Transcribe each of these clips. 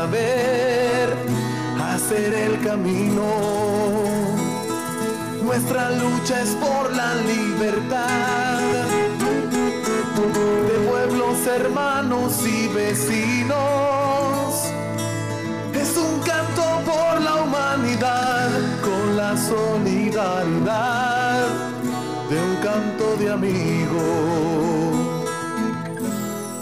saber hacer el camino. Nuestra lucha es por la libertad de pueblos hermanos y vecinos. Es un canto por la humanidad con la solidaridad de un canto de amigo.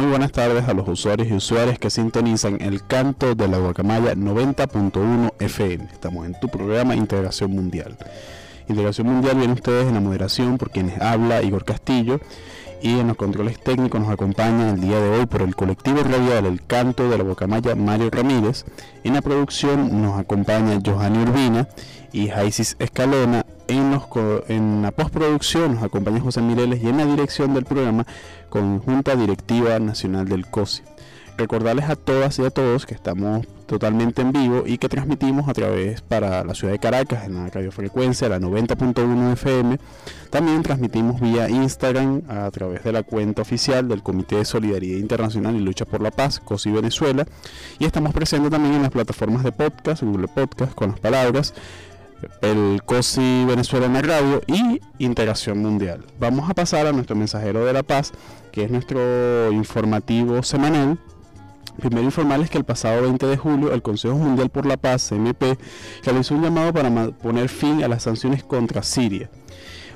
Muy buenas tardes a los usuarios y usuarias que sintonizan el canto de la guacamaya 90.1 FM. Estamos en tu programa Integración Mundial. Integración Mundial viene ustedes en la moderación por quienes habla Igor Castillo y en los controles técnicos nos acompaña el día de hoy por el colectivo radial El Canto de la Guacamaya Mario Ramírez. En la producción nos acompaña Johanny Urbina y Jaisis Escalona. En, la postproducción nos acompaña José Mireles y en la dirección del programa Conjunta Directiva Nacional del COSI. Recordarles a todas y a todos que estamos totalmente en vivo y que transmitimos a través para la ciudad de Caracas en la radiofrecuencia, la 90.1 FM. También transmitimos vía Instagram a través de la cuenta oficial del Comité de Solidaridad Internacional y Lucha por la Paz, COSI Venezuela. Y estamos presentes también en las plataformas de podcast, Google Podcast, con las palabras el COSI Venezuela en la radio y Integración Mundial. Vamos a pasar a nuestro mensajero de la paz, que es nuestro informativo semanal. Primero informarles que el pasado 20 de julio el Consejo Mundial por la Paz, CMP, realizó un llamado para poner fin a las sanciones contra Siria.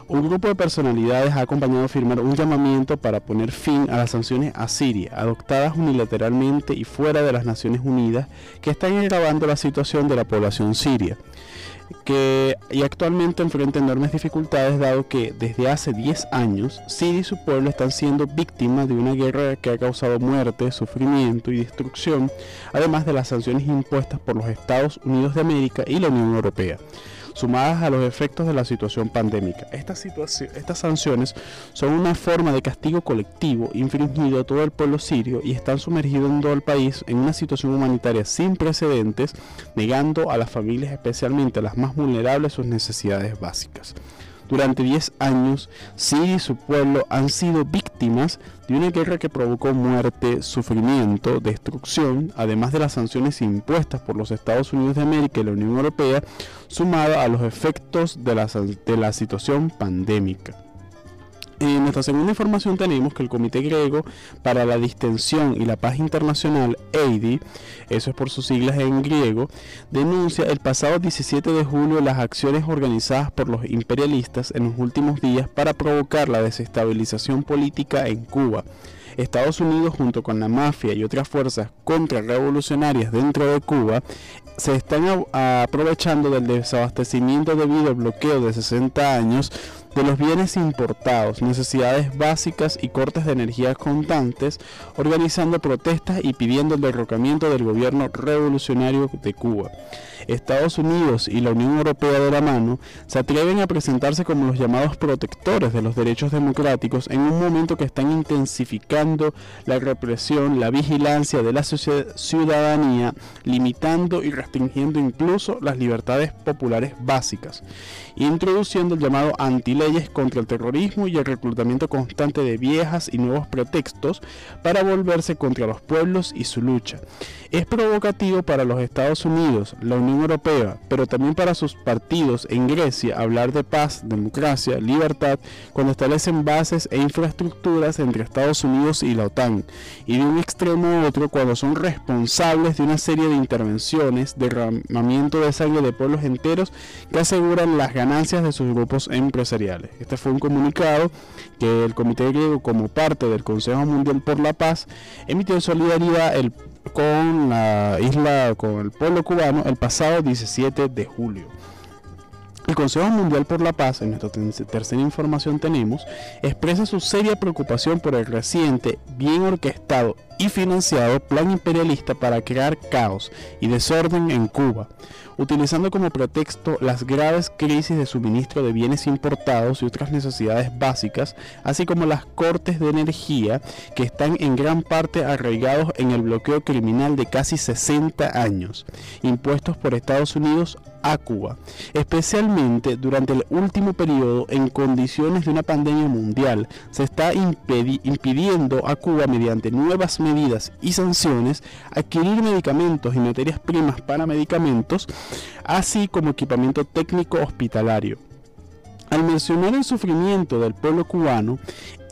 Un grupo de personalidades ha acompañado a firmar un llamamiento para poner fin a las sanciones a Siria, adoptadas unilateralmente y fuera de las Naciones Unidas, que están agravando la situación de la población siria que y actualmente enfrenta enormes dificultades dado que desde hace 10 años Siria y su pueblo están siendo víctimas de una guerra que ha causado muerte, sufrimiento y destrucción, además de las sanciones impuestas por los Estados Unidos de América y la Unión Europea sumadas a los efectos de la situación pandémica. Estas, sanciones son una forma de castigo colectivo infringido a todo el pueblo sirio y están sumergiendo al país en una situación humanitaria sin precedentes, negando a las familias, especialmente a las más vulnerables, sus necesidades básicas. Durante 10 años, Siria y su pueblo han sido víctimas de una guerra que provocó muerte, sufrimiento, destrucción, además de las sanciones impuestas por los Estados Unidos de América y la Unión Europea, sumada a los efectos de la, de la situación pandémica. En nuestra segunda información tenemos que el Comité Griego para la Distensión y la Paz Internacional, EIDI, eso es por sus siglas en griego, denuncia el pasado 17 de julio las acciones organizadas por los imperialistas en los últimos días para provocar la desestabilización política en Cuba. Estados Unidos junto con la mafia y otras fuerzas contrarrevolucionarias dentro de Cuba se están aprovechando del desabastecimiento debido al bloqueo de 60 años de los bienes importados, necesidades básicas y cortes de energía constantes, organizando protestas y pidiendo el derrocamiento del gobierno revolucionario de Cuba. Estados Unidos y la Unión Europea de la mano se atreven a presentarse como los llamados protectores de los derechos democráticos en un momento que están intensificando la represión, la vigilancia de la ciudadanía, limitando y restringiendo incluso las libertades populares básicas, introduciendo el llamado antileyes contra el terrorismo y el reclutamiento constante de viejas y nuevos pretextos para volverse contra los pueblos y su lucha. Es provocativo para los Estados Unidos, la Unión Europea, pero también para sus partidos en Grecia hablar de paz, democracia, libertad, cuando establecen bases e infraestructuras entre Estados Unidos y la OTAN, y de un extremo a otro cuando son responsables de una serie de intervenciones, derramamiento de sangre de pueblos enteros que aseguran las ganancias de sus grupos empresariales. Este fue un comunicado que el Comité Griego, como parte del Consejo Mundial por la Paz, emitió en solidaridad el con la isla, con el pueblo cubano el pasado 17 de julio. El Consejo Mundial por la Paz, en nuestra tercera información tenemos, expresa su seria preocupación por el reciente, bien orquestado y financiado plan imperialista para crear caos y desorden en Cuba, utilizando como pretexto las graves crisis de suministro de bienes importados y otras necesidades básicas, así como las cortes de energía que están en gran parte arraigados en el bloqueo criminal de casi 60 años, impuestos por Estados Unidos a Cuba, especialmente durante el último periodo en condiciones de una pandemia mundial. Se está impidiendo a Cuba mediante nuevas medidas y sanciones adquirir medicamentos y materias primas para medicamentos, así como equipamiento técnico hospitalario. Al mencionar el sufrimiento del pueblo cubano,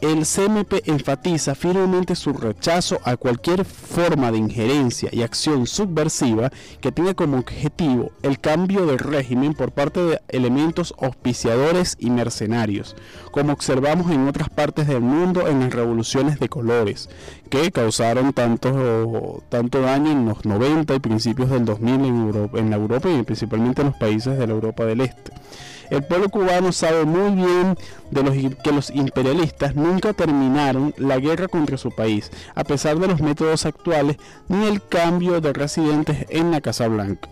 el CMP enfatiza firmemente su rechazo a cualquier forma de injerencia y acción subversiva que tenga como objetivo el cambio de régimen por parte de elementos auspiciadores y mercenarios, como observamos en otras partes del mundo en las revoluciones de colores, que causaron tanto, tanto daño en los 90 y principios del 2000 en, Europa, en la Europa y principalmente en los países de la Europa del Este. El pueblo cubano sabe muy bien de los, que los imperialistas nunca terminaron la guerra contra su país, a pesar de los métodos actuales ni el cambio de residentes en la Casa Blanca.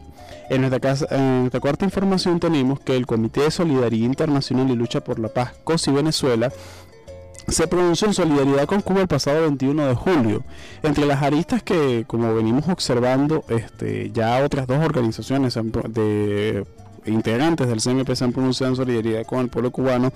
En nuestra, cuarta información tenemos que el Comité de Solidaridad Internacional y Lucha por la Paz, COSI Venezuela, se pronunció en solidaridad con Cuba el pasado 21 de julio. Entre las aristas que, como venimos observando, este, ya otras dos organizaciones de integrantes del CMP se han pronunciado en solidaridad con el pueblo cubano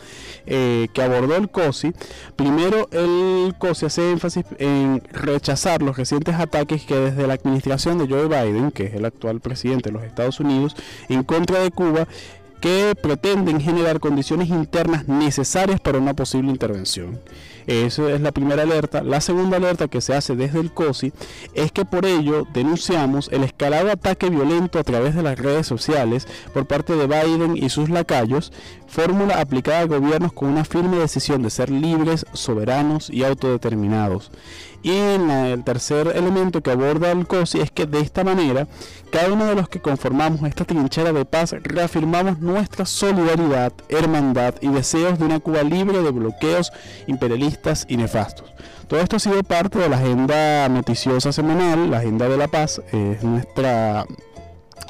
eh, que abordó el COSI. Primero, el COSI hace énfasis en rechazar los recientes ataques que desde la administración de Joe Biden, que es el actual presidente de los Estados Unidos, en contra de Cuba, que pretenden generar condiciones internas necesarias para una posible intervención. Esa es la primera alerta. La segunda alerta que se hace desde el COSI es que por ello denunciamos el escalado ataque violento a través de las redes sociales por parte de Biden y sus lacayos, fórmula aplicada a gobiernos con una firme decisión de ser libres, soberanos y autodeterminados. Y el tercer elemento que aborda el COSI es que de esta manera, cada uno de los que conformamos esta trinchera de paz reafirmamos nuestra solidaridad, hermandad y deseos de una Cuba libre de bloqueos imperialistas y nefastos. Todo esto ha sido parte de la agenda noticiosa semanal, la agenda de la paz, es nuestra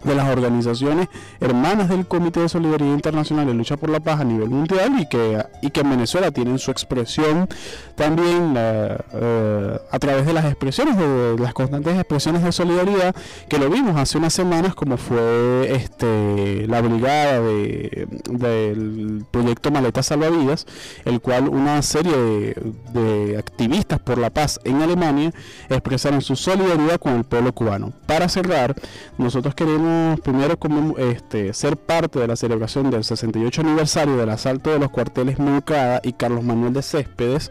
de las organizaciones hermanas del Comité de Solidaridad Internacional de Lucha por la Paz a nivel mundial y que, y que en Venezuela tienen su expresión también eh, a través de las expresiones, de, las constantes expresiones de solidaridad que lo vimos hace unas semanas como fue este la brigada de, del proyecto Maleta Salvavidas, el cual una serie de activistas por la paz en Alemania expresaron su solidaridad con el pueblo cubano. Para cerrar, nosotros queremos primero como, este, ser parte de la celebración del 68 aniversario del asalto de los cuarteles Moncada y Carlos Manuel de Céspedes.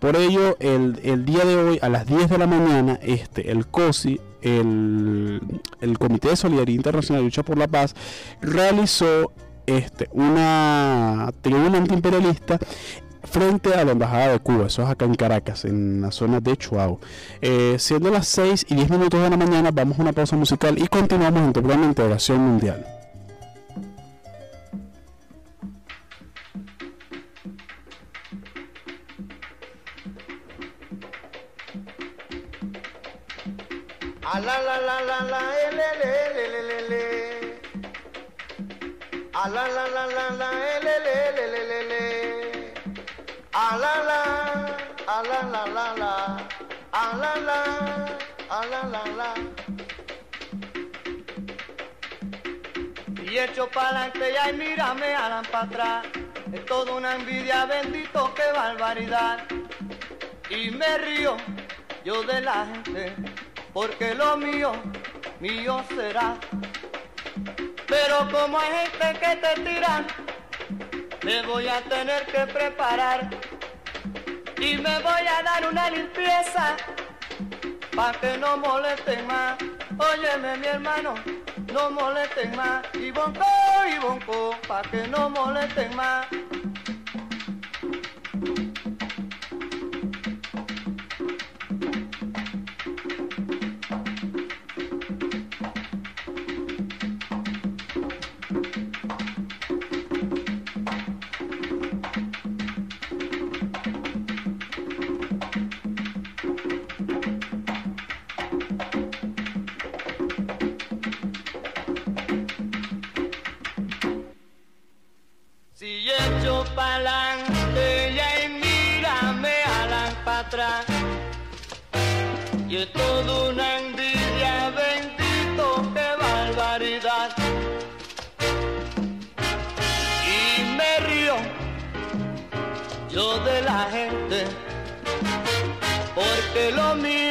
Por ello, el, día de hoy a las 10 de la mañana, este, el COSI, el, el Comité de Solidaridad Internacional de Lucha por la Paz, realizó este, una tribuna antiimperialista frente a la Embajada de Cuba, eso es acá en Caracas, en la zona de Chuao. Eh, siendo las 6 y 10 minutos de la mañana, vamos a una pausa musical y continuamos en programa Integración Mundial. A la la la la la ele le le le le le. A la la la la la ele le le le Y echo pa'lante y ay mírame alan para atrás. Es toda una envidia, bendito, qué barbaridad. Y me río yo de la gente porque lo mío, mío será. Pero como hay gente que te tira, me voy a tener que preparar y me voy a dar una limpieza para que no molesten más. Óyeme mi hermano, no molesten más. Y bonco, y bonco, para que no molesten más.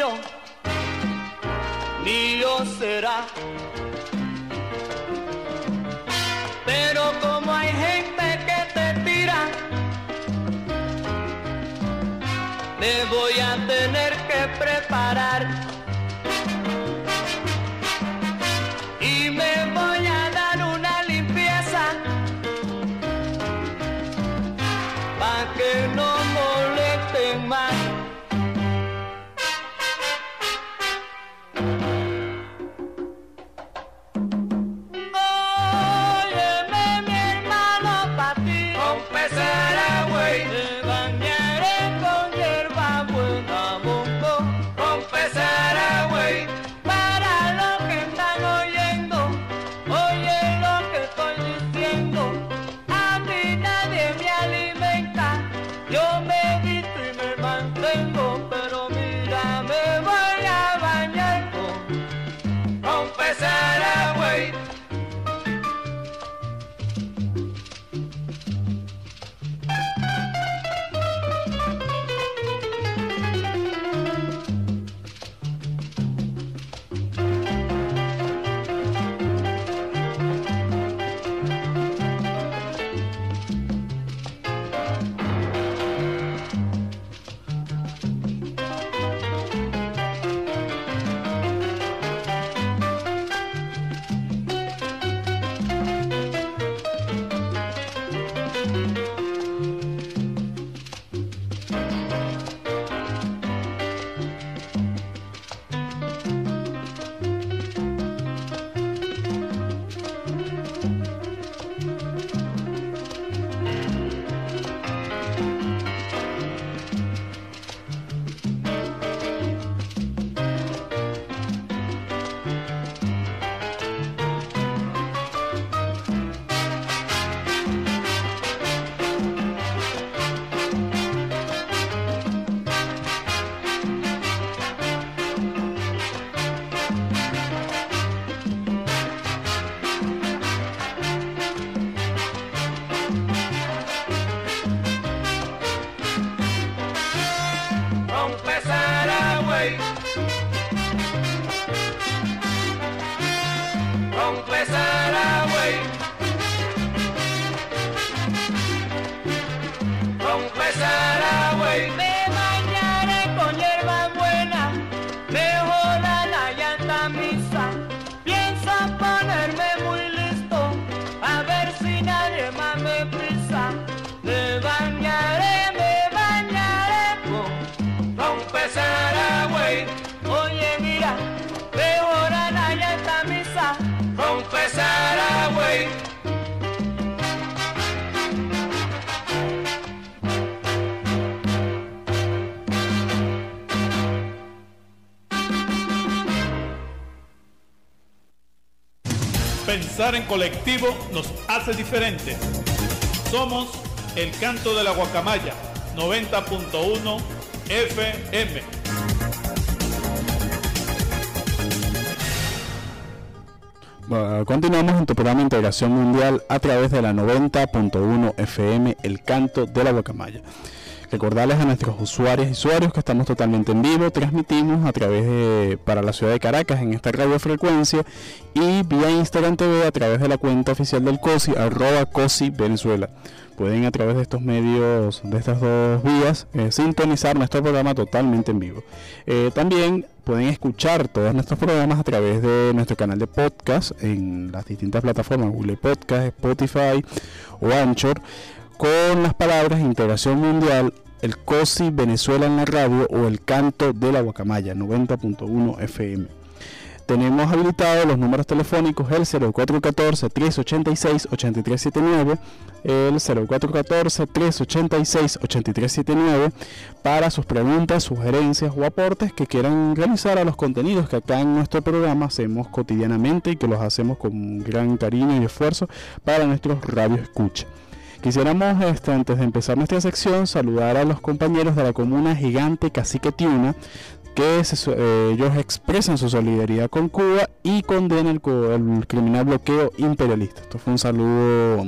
Mío, mío será. Colectivo nos hace diferentes. Somos el canto de la guacamaya 90.1 FM. continuamos en tu programa Integración Mundial a través de la 90.1 FM, el canto de la guacamaya. Recordarles a nuestros usuarios y usuarios que estamos totalmente en vivo, transmitimos a través de para la ciudad de Caracas en esta radiofrecuencia y vía Instagram TV a través de la cuenta oficial del COSI, arroba COSI Venezuela. Pueden a través de estos medios, de estas dos vías, eh, sintonizar nuestro programa totalmente en vivo. Eh, también pueden escuchar todos nuestros programas a través de nuestro canal de podcast en las distintas plataformas, Google Podcast, Spotify o Anchor con las palabras Integración Mundial, el COSI Venezuela en la radio o el canto de la guacamaya 90.1 FM. Tenemos habilitados los números telefónicos el 0414-386-8379, el 0414-386-8379 para sus preguntas, sugerencias o aportes que quieran realizar a los contenidos que acá en nuestro programa hacemos cotidianamente y que los hacemos con gran cariño y esfuerzo para nuestros radios escucha. Quisiéramos, este, antes de empezar nuestra sección, saludar a los compañeros de la comuna gigante Cacique Tiuna, que eh, ellos expresan su solidaridad con Cuba y condenan el, el criminal bloqueo imperialista. Esto fue un saludo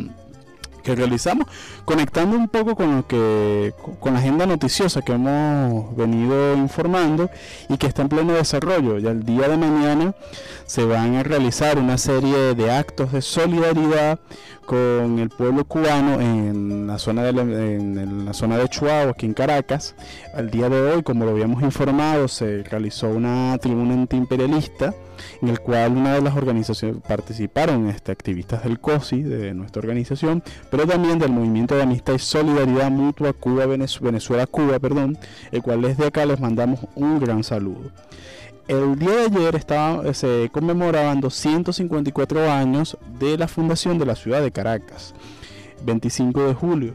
que realizamos, conectando un poco con lo que con la agenda noticiosa que hemos venido informando y que está en pleno desarrollo. Ya el día de mañana se van a realizar una serie de actos de solidaridad con el pueblo cubano en la zona de, en la zona de Chuao, aquí en Caracas. Al día de hoy, como lo habíamos informado, se realizó una tribuna antiimperialista en el cual una de las organizaciones participaron este, activistas del COSI, de nuestra organización, pero también del Movimiento de Amistad y Solidaridad Mutua Cuba Venezuela-Cuba, perdón, el cual desde acá les mandamos un gran saludo el día de ayer eh, se conmemoraban 254 años de la fundación de la ciudad de Caracas, 25 de julio.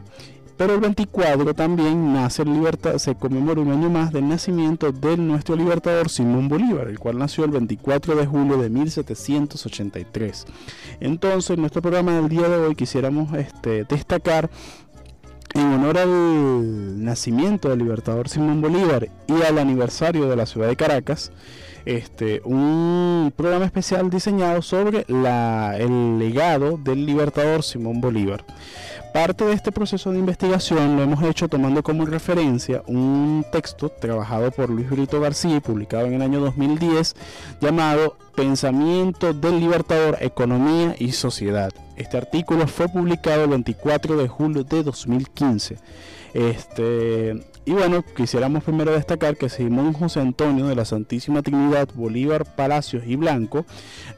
Pero el 24 también nace el libertad, se conmemora un año más del nacimiento de nuestro libertador Simón Bolívar, el cual nació el 24 de julio de 1783. Entonces, en nuestro programa del día de hoy quisiéramos este, destacar en honor al nacimiento del libertador Simón Bolívar y al aniversario de la ciudad de Caracas, este, un programa especial diseñado sobre el legado del libertador Simón Bolívar. Parte de este proceso de investigación lo hemos hecho tomando como referencia un texto trabajado por Luis Brito García y publicado en el año 2010 llamado Pensamiento del Libertador, Economía y Sociedad. Este artículo fue publicado el 24 de julio de 2015. Este, y bueno, quisiéramos primero destacar que Simón José Antonio de la Santísima Trinidad Bolívar Palacios y Blanco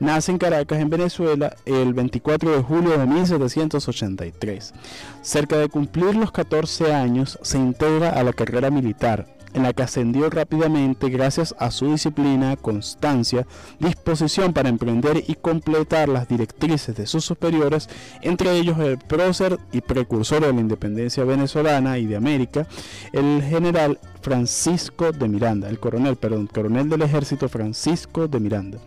nace en Caracas, en Venezuela, el 24 de julio de 1783. Cerca de cumplir los 14 años, se integra a la carrera militar en la que ascendió rápidamente gracias a su disciplina, constancia, disposición para emprender y completar las directrices de sus superiores, entre ellos el prócer y precursor de la independencia venezolana y de América, el general Francisco de Miranda, el coronel, perdón, coronel del ejército Francisco de Miranda.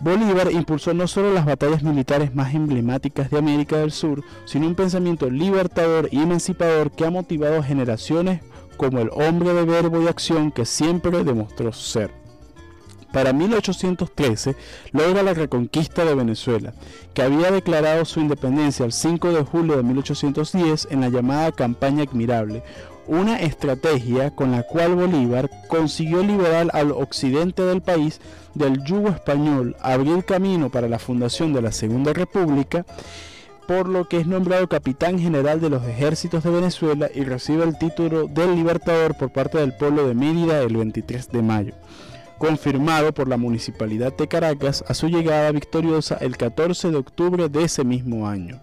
Bolívar impulsó no solo las batallas militares más emblemáticas de América del Sur, sino un pensamiento libertador y emancipador que ha motivado generaciones como el hombre de verbo y acción que siempre demostró ser. Para 1813 logra la reconquista de Venezuela, que había declarado su independencia el 5 de julio de 1810 en la llamada Campaña Admirable, una estrategia con la cual Bolívar consiguió liberar al occidente del país del yugo español, abrir camino para la fundación de la Segunda República por lo que es nombrado capitán general de los ejércitos de Venezuela y recibe el título del Libertador por parte del pueblo de Mérida el 23 de mayo, confirmado por la Municipalidad de Caracas a su llegada victoriosa el 14 de octubre de ese mismo año.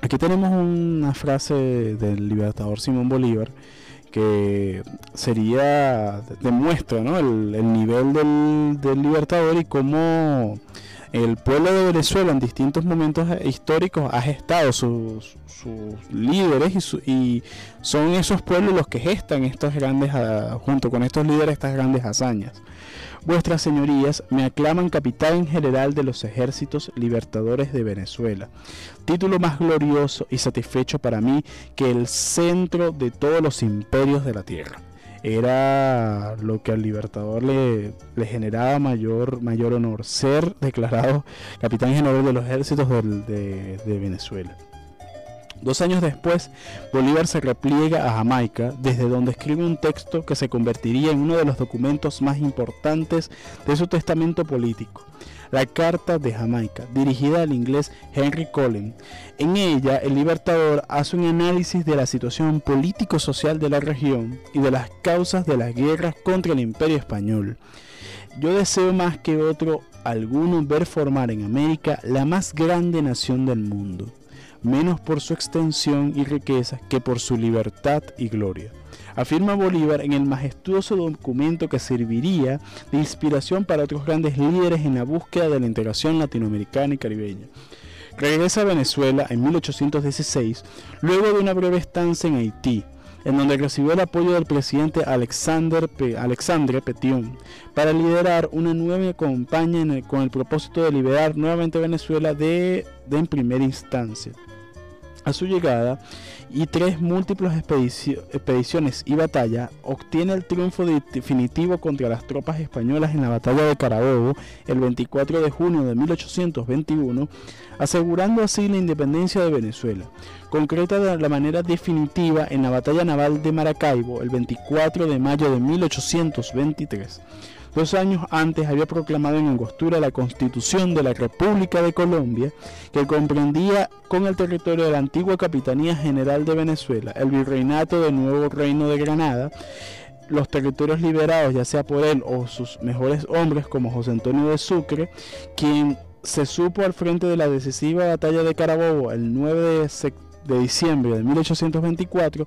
Aquí tenemos una frase del Libertador Simón Bolívar que sería demuestra ¿no? el, nivel del, del Libertador y cómo El pueblo de Venezuela en distintos momentos históricos ha gestado sus, líderes y, son esos pueblos los que gestan estos grandes, ah, junto con estos líderes, estas grandes hazañas. Vuestras señorías me aclaman capitán general de los ejércitos libertadores de Venezuela, título más glorioso y satisfecho para mí que el centro de todos los imperios de la tierra era lo que al Libertador le, generaba mayor, mayor honor, ser declarado capitán general de los ejércitos de, de Venezuela. Dos años después, Bolívar se repliega a Jamaica, desde donde escribe un texto que se convertiría en uno de los documentos más importantes de su testamento político la Carta de Jamaica, dirigida al inglés Henry Colin. En ella, el Libertador hace un análisis de la situación político-social de la región y de las causas de las guerras contra el Imperio Español. Yo deseo más que otro alguno ver formar en América la más grande nación del mundo, menos por su extensión y riqueza que por su libertad y gloria afirma Bolívar en el majestuoso documento que serviría de inspiración para otros grandes líderes en la búsqueda de la integración latinoamericana y caribeña. Regresa a Venezuela en 1816, luego de una breve estancia en Haití, en donde recibió el apoyo del presidente Alexander Alexandre Petion para liderar una nueva campaña con el propósito de liberar nuevamente Venezuela de en primera instancia. A su llegada y tres múltiples expediciones y batalla, obtiene el triunfo definitivo contra las tropas españolas en la batalla de Carabobo el 24 de junio de 1821, asegurando así la independencia de Venezuela, concreta de la manera definitiva en la batalla naval de Maracaibo el 24 de mayo de 1823. Dos años antes había proclamado en Angostura la Constitución de la República de Colombia, que comprendía con el territorio de la antigua Capitanía General de Venezuela, el virreinato del nuevo Reino de Granada, los territorios liberados, ya sea por él o sus mejores hombres, como José Antonio de Sucre, quien se supo al frente de la decisiva batalla de Carabobo el 9 de, de diciembre de 1824,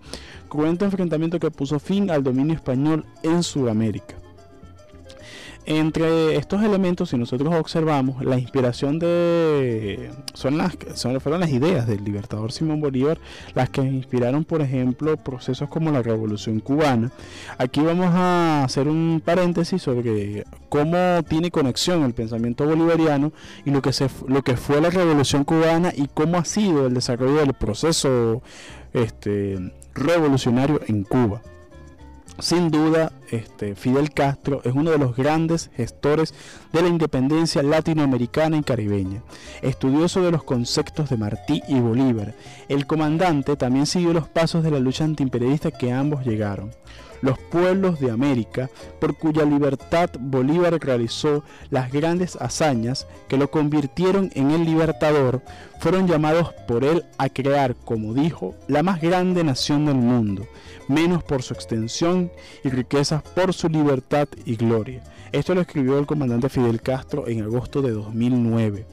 cruento enfrentamiento que puso fin al dominio español en Sudamérica. Entre estos elementos, si nosotros observamos, la inspiración de son las son, fueron las ideas del libertador Simón Bolívar las que inspiraron, por ejemplo, procesos como la Revolución Cubana. Aquí vamos a hacer un paréntesis sobre cómo tiene conexión el pensamiento bolivariano y lo que se lo que fue la Revolución Cubana y cómo ha sido el desarrollo del proceso este, revolucionario en Cuba. Sin duda, este, Fidel Castro es uno de los grandes gestores de la independencia latinoamericana y caribeña. Estudioso de los conceptos de Martí y Bolívar, el comandante también siguió los pasos de la lucha antiimperialista que ambos llegaron los pueblos de América, por cuya libertad Bolívar realizó las grandes hazañas que lo convirtieron en el libertador, fueron llamados por él a crear, como dijo, la más grande nación del mundo, menos por su extensión y riquezas por su libertad y gloria. Esto lo escribió el comandante Fidel Castro en agosto de 2009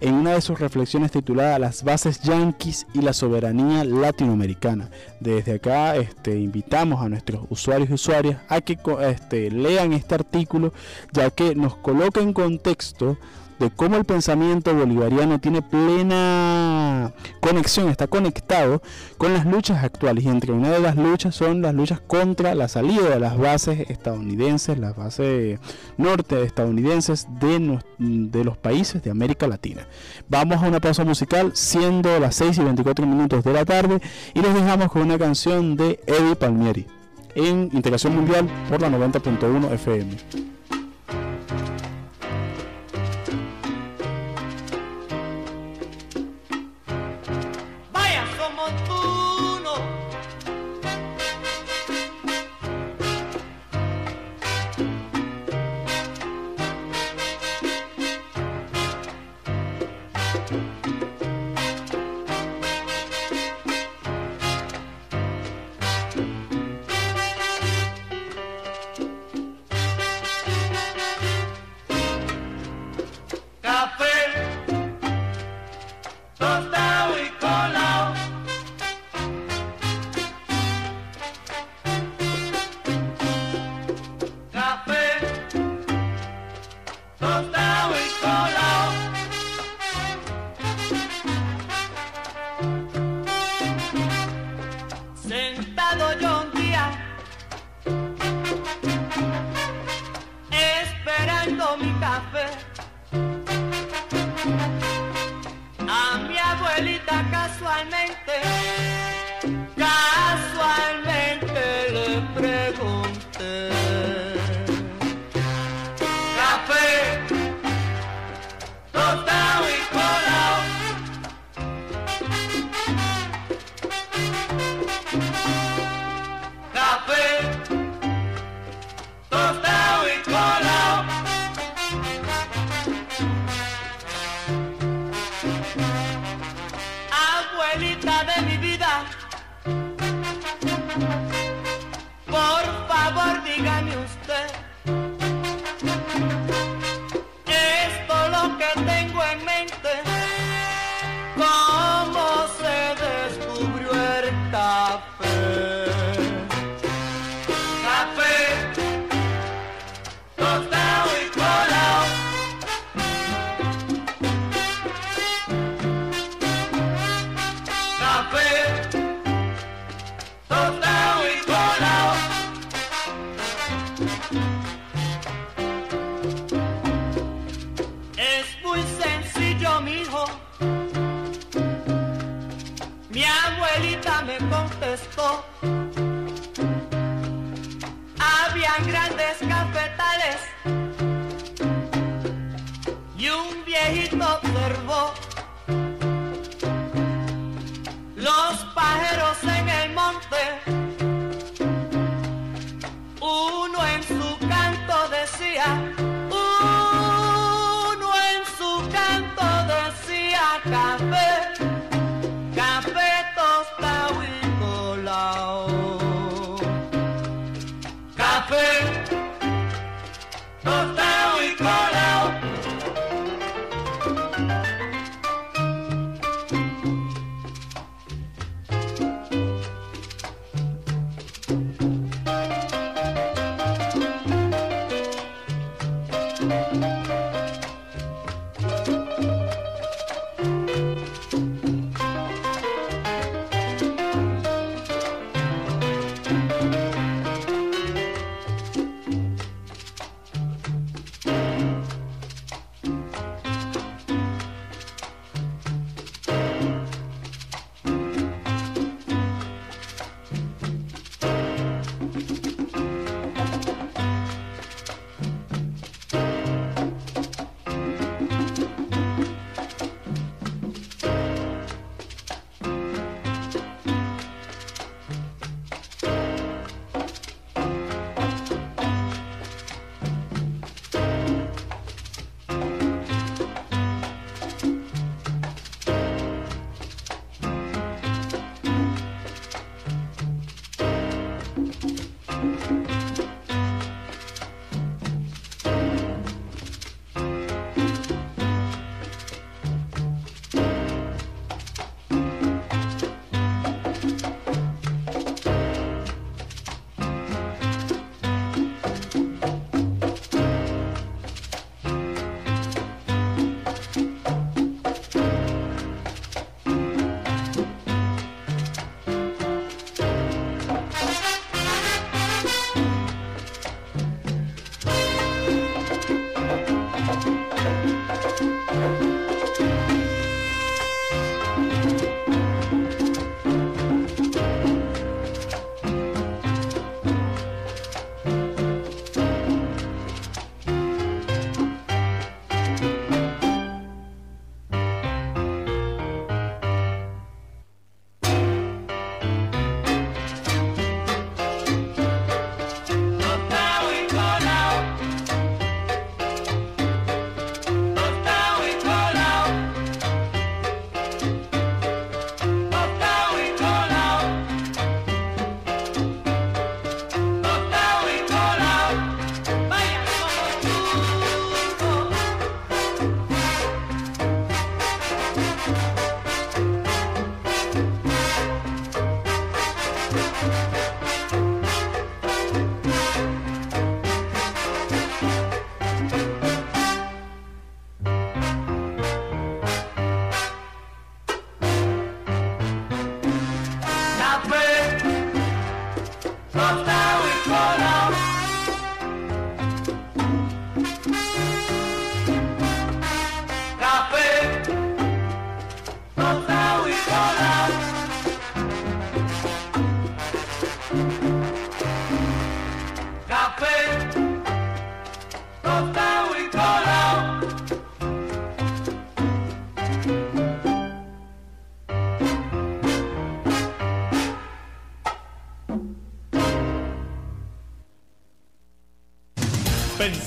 en una de sus reflexiones titulada Las bases yanquis y la soberanía latinoamericana. Desde acá este, invitamos a nuestros usuarios y usuarias a que este, lean este artículo ya que nos coloca en contexto de cómo el pensamiento bolivariano tiene plena conexión, está conectado con las luchas actuales. Y entre una de las luchas son las luchas contra la salida de las bases estadounidenses, las bases norte estadounidenses de, los países de América Latina. Vamos a una pausa musical, siendo las 6 y 24 minutos de la tarde, y los dejamos con una canción de Eddie Palmieri en Integración Mundial por la 90.1 FM.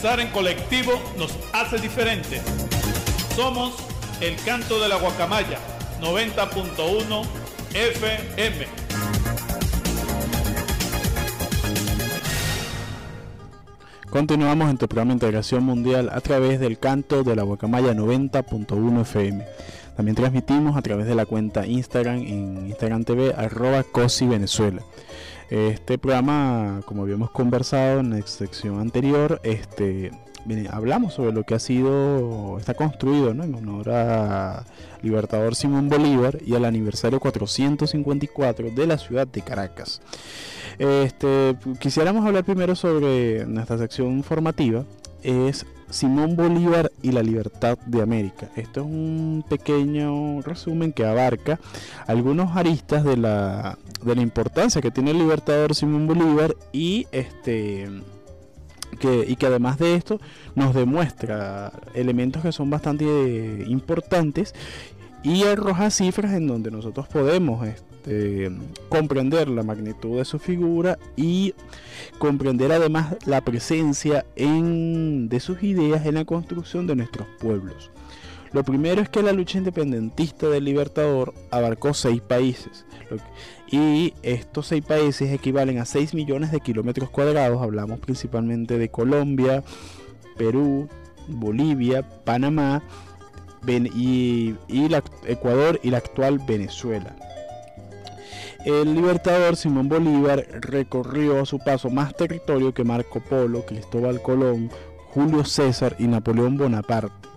Pensar en colectivo nos hace diferente. Somos el canto de la guacamaya 90.1 FM. Continuamos en tu programa Integración Mundial a través del canto de la Guacamaya 90.1 FM. También transmitimos a través de la cuenta Instagram en Instagram TV arroba COSI Venezuela. Este programa, como habíamos conversado en la sección anterior, este, hablamos sobre lo que ha sido, está construido en honor a Libertador Simón Bolívar y al aniversario 454 de la ciudad de Caracas. Este, quisiéramos hablar primero sobre nuestra sección formativa, es Simón Bolívar y la libertad de América. Esto es un pequeño resumen que abarca algunos aristas de la, de la importancia que tiene el libertador Simón Bolívar y este que, y que además de esto nos demuestra elementos que son bastante importantes y arroja cifras en donde nosotros podemos este, comprender la magnitud de su figura y comprender además la presencia en, de sus ideas en la construcción de nuestros pueblos. Lo primero es que la lucha independentista del Libertador abarcó seis países y estos seis países equivalen a 6 millones de kilómetros cuadrados. Hablamos principalmente de Colombia, Perú, Bolivia, Panamá y, Ecuador y la actual Venezuela. El libertador Simón Bolívar recorrió a su paso más territorio que Marco Polo, Cristóbal Colón, Julio César y Napoleón Bonaparte.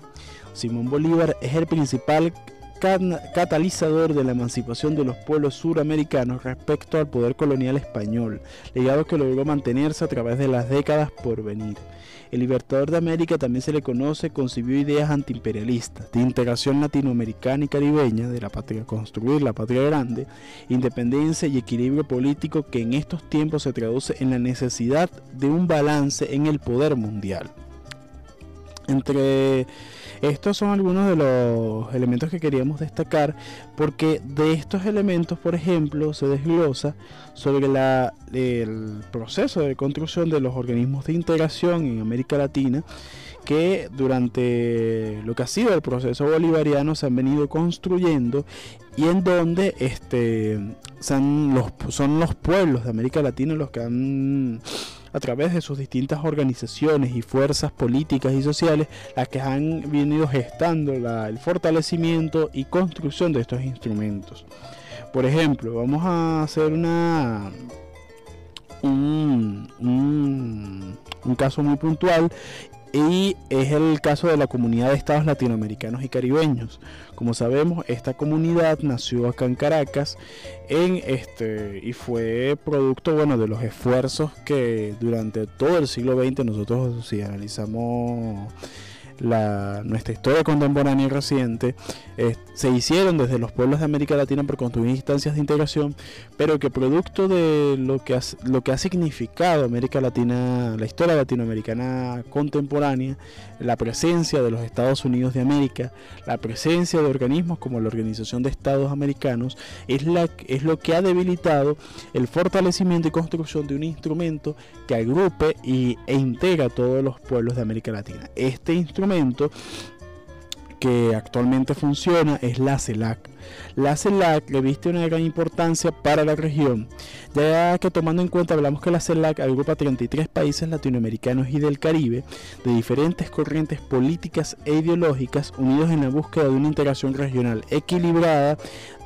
Simón Bolívar es el principal catalizador de la emancipación de los pueblos suramericanos respecto al poder colonial español, legado que logró mantenerse a través de las décadas por venir. El libertador de América también se le conoce, concibió ideas antiimperialistas, de integración latinoamericana y caribeña, de la patria construir la patria grande, independencia y equilibrio político que en estos tiempos se traduce en la necesidad de un balance en el poder mundial. Entre estos son algunos de los elementos que queríamos destacar porque de estos elementos, por ejemplo, se desglosa sobre la, el proceso de construcción de los organismos de integración en América Latina que durante lo que ha sido el proceso bolivariano se han venido construyendo y en donde este, son, los, son los pueblos de América Latina los que han a través de sus distintas organizaciones y fuerzas políticas y sociales las que han venido gestando el fortalecimiento y construcción de estos instrumentos. Por ejemplo, vamos a hacer una un, un caso muy puntual y es el caso de la comunidad de estados latinoamericanos y caribeños. Como sabemos, esta comunidad nació acá en Caracas en este y fue producto bueno de los esfuerzos que durante todo el siglo XX nosotros si analizamos la, nuestra historia contemporánea y reciente eh, se hicieron desde los pueblos de América Latina por construir instancias de integración, pero que producto de lo que, ha, lo que ha significado América Latina, la historia latinoamericana contemporánea, la presencia de los Estados Unidos de América, la presencia de organismos como la Organización de Estados Americanos, es, la, es lo que ha debilitado el fortalecimiento y construcción de un instrumento que agrupe y, e integra todos los pueblos de América Latina. Este instrumento que actualmente funciona es la CELAC. La CELAC reviste una gran importancia para la región, ya que tomando en cuenta, hablamos que la CELAC agrupa 33 países latinoamericanos y del Caribe de diferentes corrientes políticas e ideológicas unidos en la búsqueda de una integración regional equilibrada,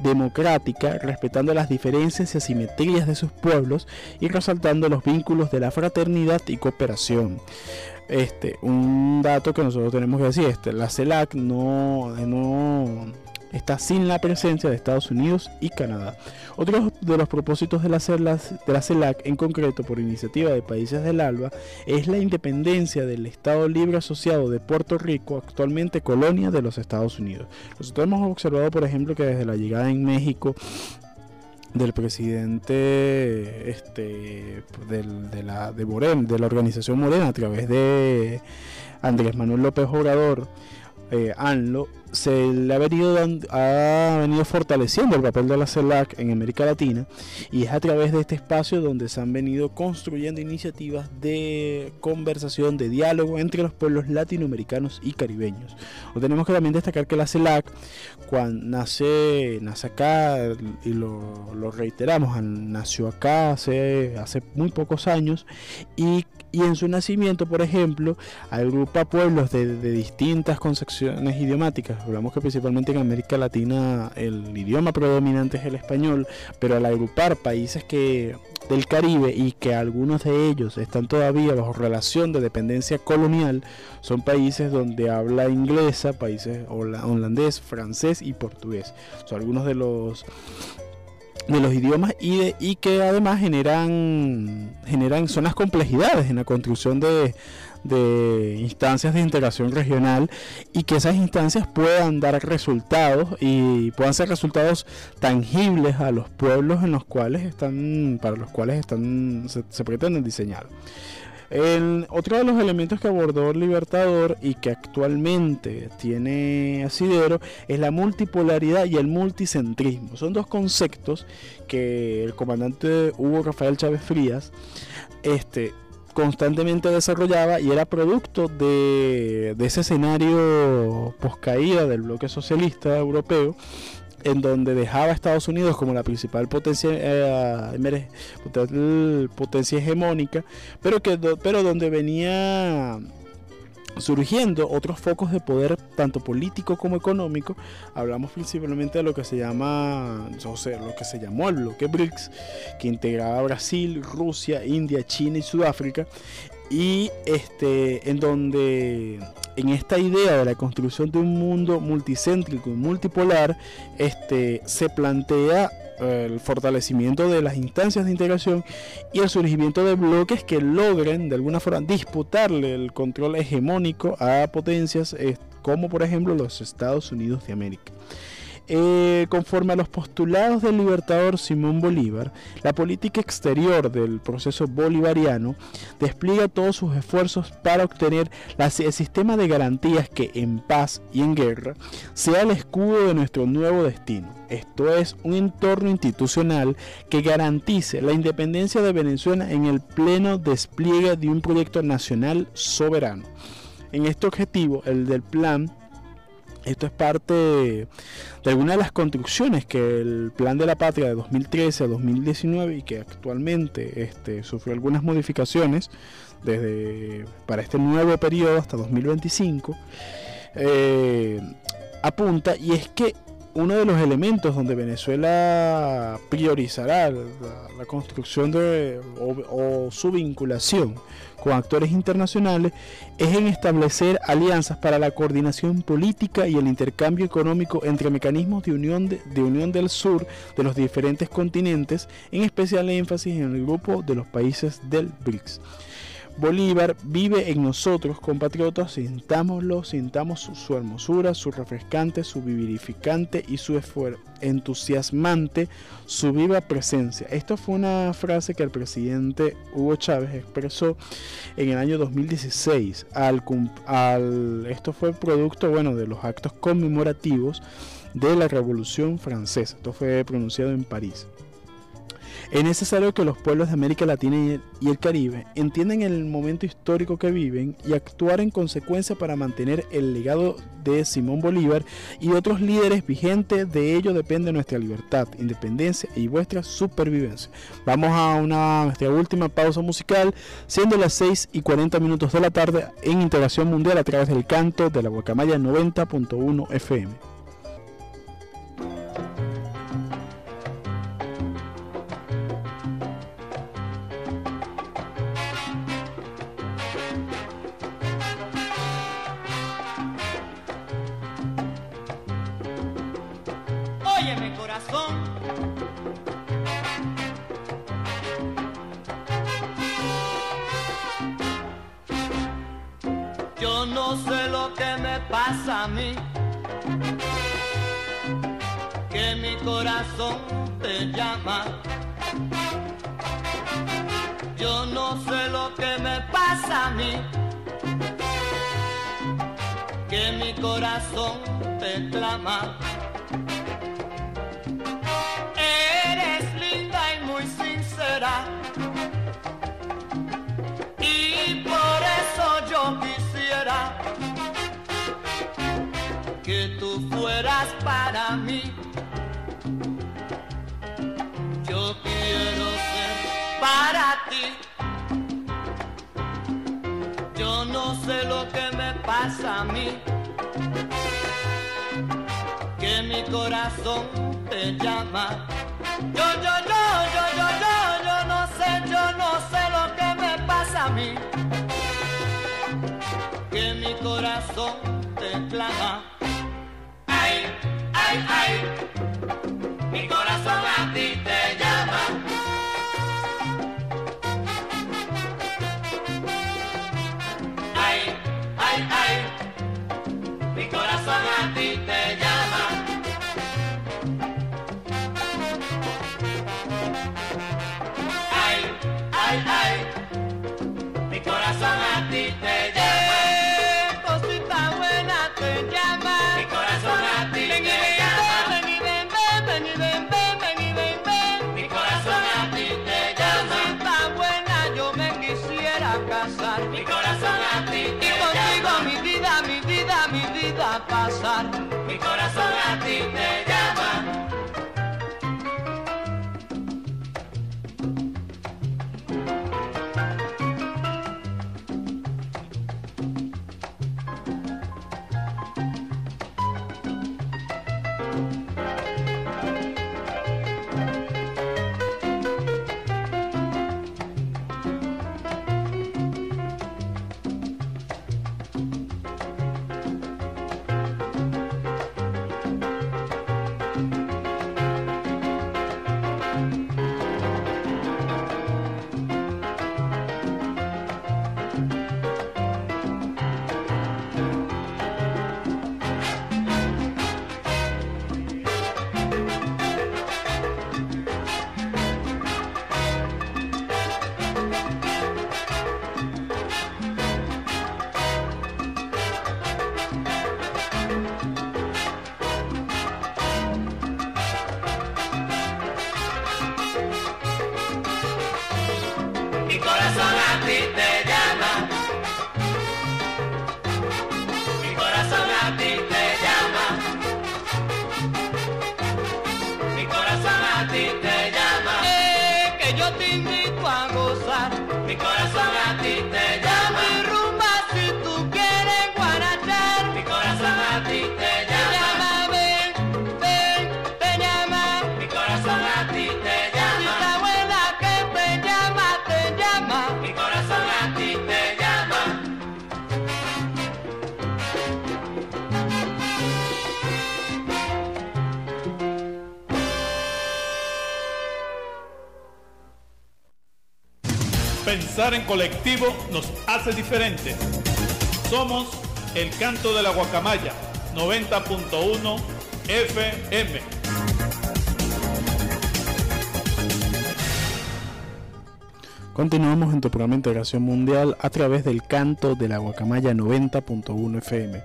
democrática, respetando las diferencias y asimetrías de sus pueblos y resaltando los vínculos de la fraternidad y cooperación. Este, un dato que nosotros tenemos que decir, este, la CELAC no, no está sin la presencia de Estados Unidos y Canadá. Otro de los propósitos de la, de la CELAC, en concreto por iniciativa de países del ALBA, es la independencia del Estado Libre Asociado de Puerto Rico, actualmente colonia de los Estados Unidos. Nosotros hemos observado, por ejemplo, que desde la llegada en México del presidente este de la de Morena, de la organización Morena a través de Andrés Manuel López Obrador eh, ANLO se le ha venido, ha venido fortaleciendo el papel de la CELAC en América Latina y es a través de este espacio donde se han venido construyendo iniciativas de conversación, de diálogo entre los pueblos latinoamericanos y caribeños. O tenemos que también destacar que la CELAC, cuando nace, nace acá, y lo, reiteramos, nació acá hace, hace muy pocos años y y en su nacimiento, por ejemplo, agrupa pueblos de, distintas concepciones idiomáticas. Hablamos que principalmente en América Latina el idioma predominante es el español, pero al agrupar países que del Caribe y que algunos de ellos están todavía bajo relación de dependencia colonial, son países donde habla inglesa, países holandés, francés y portugués. Son algunos de los de los idiomas y, que además generan, generan son las complejidades en la construcción de, de instancias de integración regional y que esas instancias puedan dar resultados y puedan ser resultados tangibles a los pueblos en los cuales están para los cuales están se pretenden diseñar. El, otro de los elementos que abordó Libertador y que actualmente tiene asidero es la multipolaridad y el multicentrismo. Son dos conceptos que el comandante Hugo Rafael Chávez Frías este, constantemente desarrollaba y era producto de, de ese escenario poscaída del bloque socialista europeo en donde dejaba a Estados Unidos como la principal potencia, eh, potencia hegemónica, pero, que, pero donde venía surgiendo otros focos de poder tanto político como económico. Hablamos principalmente de lo que se llama o sea, lo que se llamó el bloque BRICS que integraba Brasil, Rusia, India, China y Sudáfrica y este en donde en esta idea de la construcción de un mundo multicéntrico y multipolar este se plantea eh, el fortalecimiento de las instancias de integración y el surgimiento de bloques que logren de alguna forma disputarle el control hegemónico a potencias eh, como por ejemplo los Estados Unidos de América. Eh, conforme a los postulados del libertador Simón Bolívar, la política exterior del proceso bolivariano despliega todos sus esfuerzos para obtener el sistema de garantías que en paz y en guerra sea el escudo de nuestro nuevo destino. Esto es un entorno institucional que garantice la independencia de Venezuela en el pleno despliegue de un proyecto nacional soberano. En este objetivo, el del plan esto es parte de, algunas de las construcciones que el Plan de la Patria de 2013 a 2019 y que actualmente este, sufrió algunas modificaciones desde para este nuevo periodo hasta 2025 eh, apunta y es que uno de los elementos donde Venezuela priorizará la, construcción de, o, su vinculación con actores internacionales es en establecer alianzas para la coordinación política y el intercambio económico entre mecanismos de unión, de unión del sur de los diferentes continentes, en especial énfasis en el grupo de los países del BRICS. Bolívar vive en nosotros, compatriotas, sintámoslo, sintamos su, hermosura, su refrescante, su vivificante y su entusiasmante, su viva presencia. Esto fue una frase que el presidente Hugo Chávez expresó en el año 2016. Al, al, esto fue producto bueno, de los actos conmemorativos de la Revolución Francesa. Esto fue pronunciado en París. Es necesario que los pueblos de América Latina y el Caribe entiendan el momento histórico que viven y actuar en consecuencia para mantener el legado de Simón Bolívar y otros líderes vigentes. De ello depende nuestra libertad, independencia y vuestra supervivencia. Vamos a una nuestra última pausa musical, siendo las 6 y 40 minutos de la tarde en Integración Mundial a través del canto de la Guacamaya 90.1 FM. Mí que mi corazón te llama. Yo no sé lo que me pasa a mí que mi corazón te clama. Te llama. Yo, yo, yo, yo, yo, yo, yo no sé, yo no sé lo que me pasa a mí. Que mi corazón te clama. Ay, ay, ay. Corazón Mi Pensar en colectivo nos hace diferentes. Somos el canto de la guacamaya 90.1 FM. Continuamos en tu programa de Integración Mundial a través del canto de la Guacamaya 90.1 FM.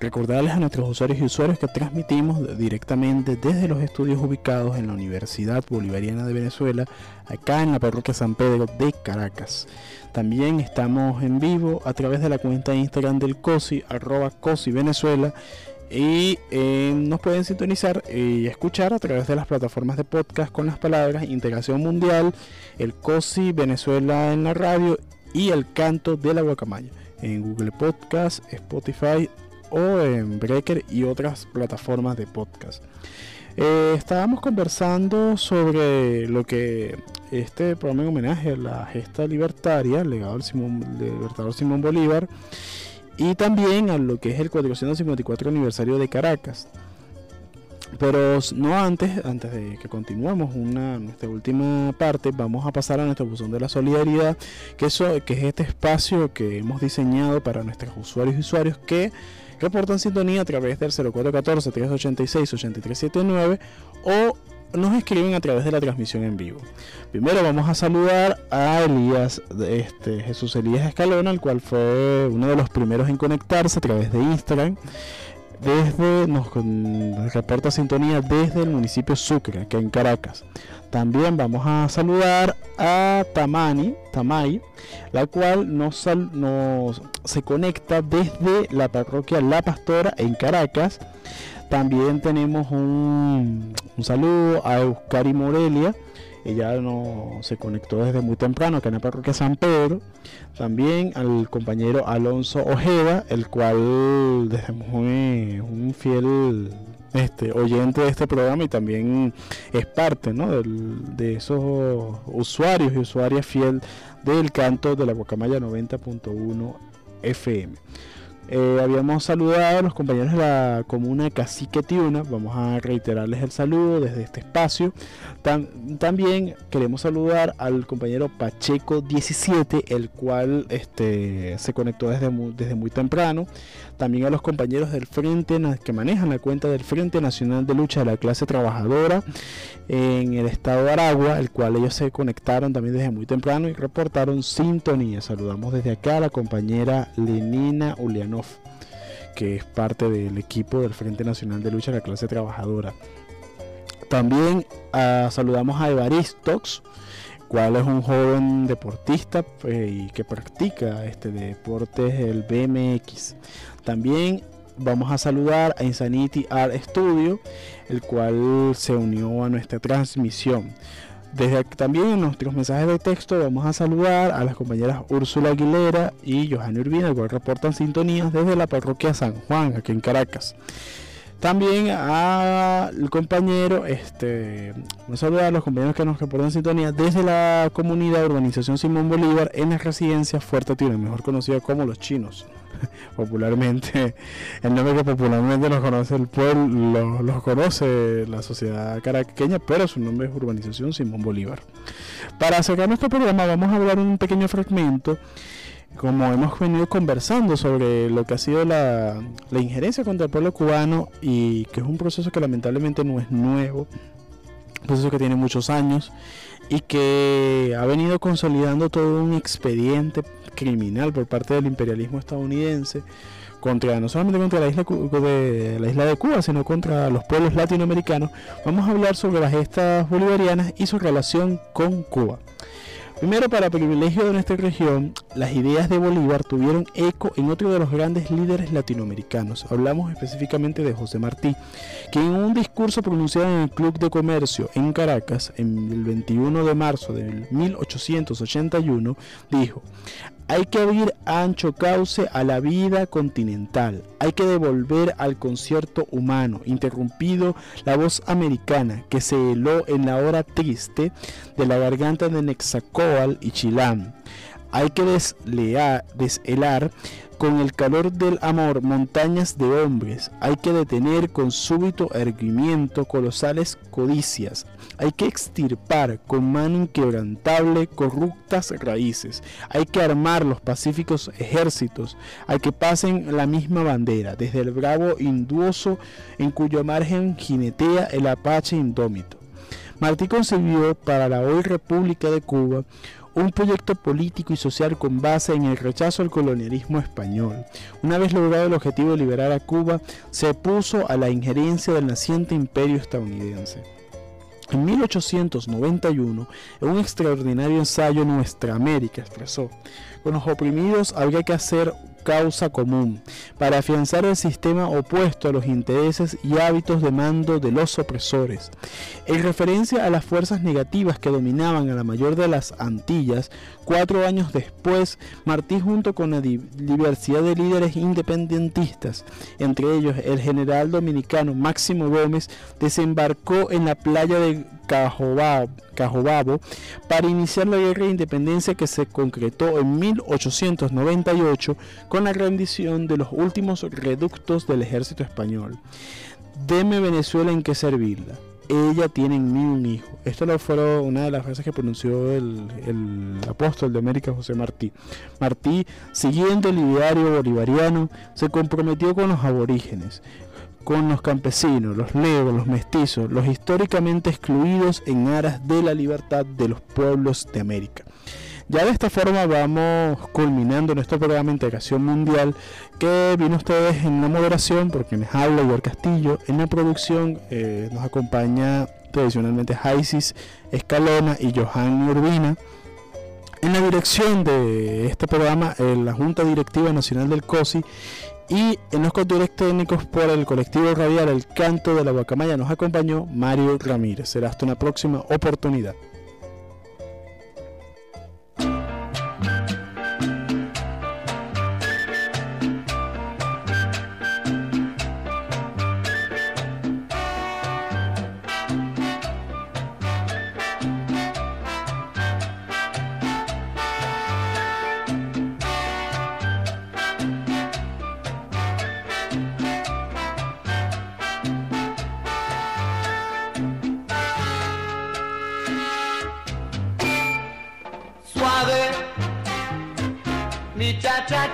Recordarles a nuestros usuarios y usuarios que transmitimos directamente desde los estudios ubicados en la Universidad Bolivariana de Venezuela, acá en la parroquia San Pedro de Caracas. También estamos en vivo a través de la cuenta de Instagram del COSI, arroba COSI y eh, nos pueden sintonizar y escuchar a través de las plataformas de podcast con las palabras Integración Mundial, el COSI Venezuela en la radio y el canto de la guacamaya en Google Podcast, Spotify o en Breaker y otras plataformas de podcast. Eh, estábamos conversando sobre lo que este programa en homenaje a la gesta libertaria, legado del Simón, del libertador Simón Bolívar, y también a lo que es el 454 aniversario de Caracas. Pero no antes, antes de que continuemos una, nuestra última parte, vamos a pasar a nuestro buzón de la solidaridad, que, eso, que es este espacio que hemos diseñado para nuestros usuarios y usuarios que reportan sintonía a través del 0414-386-8379 o nos escriben a través de la transmisión en vivo. Primero vamos a saludar a Elías, este, Jesús Elías Escalona, el cual fue uno de los primeros en conectarse a través de Instagram. Desde, nos, reporta sintonía desde el municipio Sucre, que en Caracas. También vamos a saludar a Tamani, Tamay, la cual nos, nos se conecta desde la parroquia La Pastora en Caracas. También tenemos un, un saludo a Euskari Morelia. Ella no, se conectó desde muy temprano acá en la parroquia San Pedro. También al compañero Alonso Ojeda, el cual desde muy un fiel este, oyente de este programa y también es parte de esos usuarios y usuarias fiel del canto de la Guacamaya 90.1 FM. Eh, habíamos saludado a los compañeros de la comuna Cacique Tiuna. Vamos a reiterarles el saludo desde este espacio. también queremos saludar al compañero Pacheco 17, el cual este, se conectó desde desde muy temprano también a los compañeros del Frente que manejan la cuenta del Frente Nacional de Lucha de la Clase Trabajadora en el estado de Aragua, el cual ellos se conectaron también desde muy temprano y reportaron sintonía. Saludamos desde acá a la compañera Lenina Ulianov, que es parte del equipo del Frente Nacional de Lucha de la Clase Trabajadora. También ah, saludamos a Evaristox cual es un joven deportista pues, y que practica este deporte el BMX. También vamos a saludar a Insanity Art Studio, el cual se unió a nuestra transmisión. Desde también en nuestros mensajes de texto vamos a saludar a las compañeras Úrsula Aguilera y Johanna Urbina, el cual reportan sintonías desde la parroquia San Juan, aquí en Caracas. También al compañero, este, un saludo a los compañeros que nos reportan sintonía desde la comunidad urbanización Simón Bolívar en la residencia Fuerte Tiro, mejor conocida como los chinos. popularmente, el nombre que popularmente nos conoce el pueblo, los conoce la sociedad caraqueña, pero su nombre es Urbanización Simón Bolívar. Para acercar nuestro programa vamos a hablar un pequeño fragmento como hemos venido conversando sobre lo que ha sido la, injerencia contra el pueblo cubano y que es un proceso que lamentablemente no es nuevo, un proceso que tiene muchos años y que ha venido consolidando todo un expediente criminal por parte del imperialismo estadounidense contra no solamente contra la isla de la isla de Cuba, sino contra los pueblos latinoamericanos. Vamos a hablar sobre las gestas bolivarianas y su relación con Cuba. Primero, para privilegio de nuestra región, las ideas de Bolívar tuvieron eco en otro de los grandes líderes latinoamericanos. Hablamos específicamente de José Martí, que en un discurso pronunciado en el Club de Comercio en Caracas, en el 21 de marzo de 1881, dijo, hay que abrir ancho cauce a la vida continental. Hay que devolver al concierto humano, interrumpido la voz americana que se heló en la hora triste de la garganta de Nexacoal y Chilán. Hay que deshelar con el calor del amor montañas de hombres. Hay que detener con súbito erguimiento colosales codicias. Hay que extirpar con mano inquebrantable corruptas raíces. Hay que armar los pacíficos ejércitos. Hay que pasen la misma bandera, desde el bravo induoso en cuyo margen jinetea el apache indómito. Martí concibió para la hoy República de Cuba un proyecto político y social con base en el rechazo al colonialismo español. Una vez logrado el objetivo de liberar a Cuba, se puso a la injerencia del naciente imperio estadounidense. En 1891, en un extraordinario ensayo Nuestra América expresó, con los oprimidos habría que hacer causa común para afianzar el sistema opuesto a los intereses y hábitos de mando de los opresores. En referencia a las fuerzas negativas que dominaban a la mayor de las Antillas, cuatro años después, Martí junto con la diversidad de líderes independentistas, entre ellos el general dominicano Máximo Gómez, desembarcó en la playa de Cajobabo para iniciar la guerra de independencia que se concretó en 1898 con la rendición de los últimos reductos del ejército español. Deme Venezuela en que servirla. Ella tiene en mí un hijo. Esto fue una de las frases que pronunció el, el apóstol de América José Martí. Martí, siguiendo el ideario bolivariano, se comprometió con los aborígenes con los campesinos, los negros, los mestizos, los históricamente excluidos en aras de la libertad de los pueblos de América. Ya de esta forma vamos culminando nuestro programa de Integración Mundial que vino ustedes en la moderación por quienes habla Igor Castillo. En la producción eh, nos acompaña tradicionalmente Jaisis Escalona y Johan Urbina. En la dirección de este programa, la Junta Directiva Nacional del COSI y en los controles técnicos por el colectivo radial El Canto de la Guacamaya nos acompañó Mario Ramírez. Será hasta una próxima oportunidad.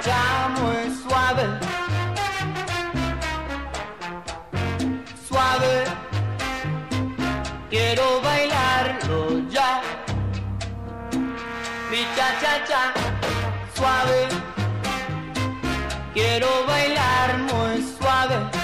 Cha-cha muy suave. Suave. Quiero bailarlo ya. Mi cha-cha-cha, suave. Quiero bailar muy. Suave.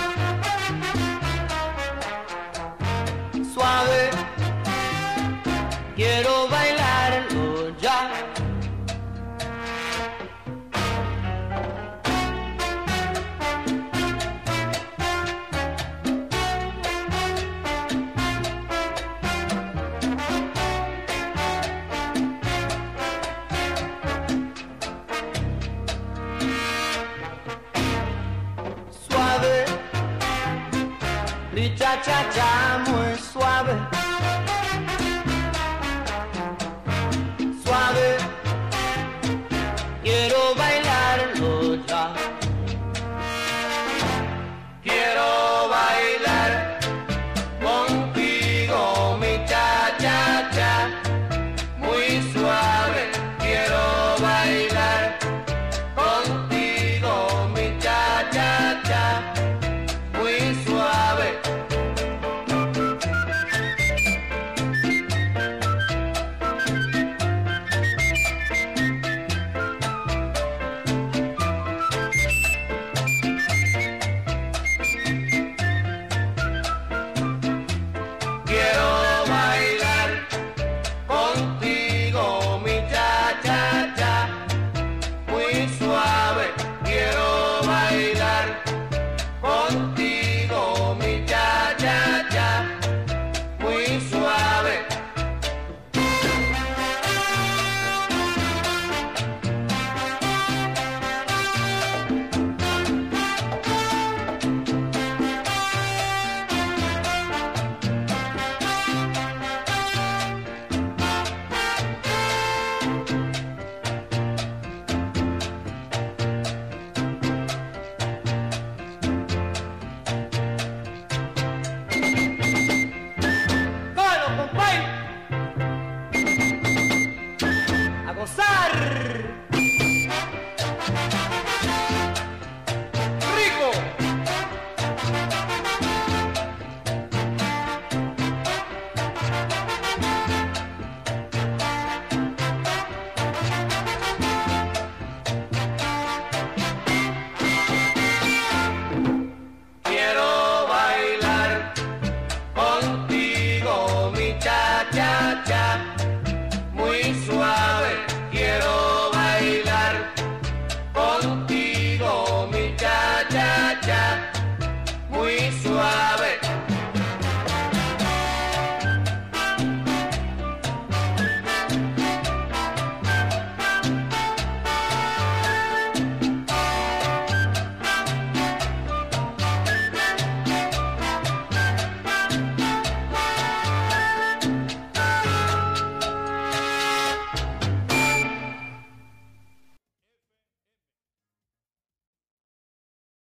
Cha cha muy suave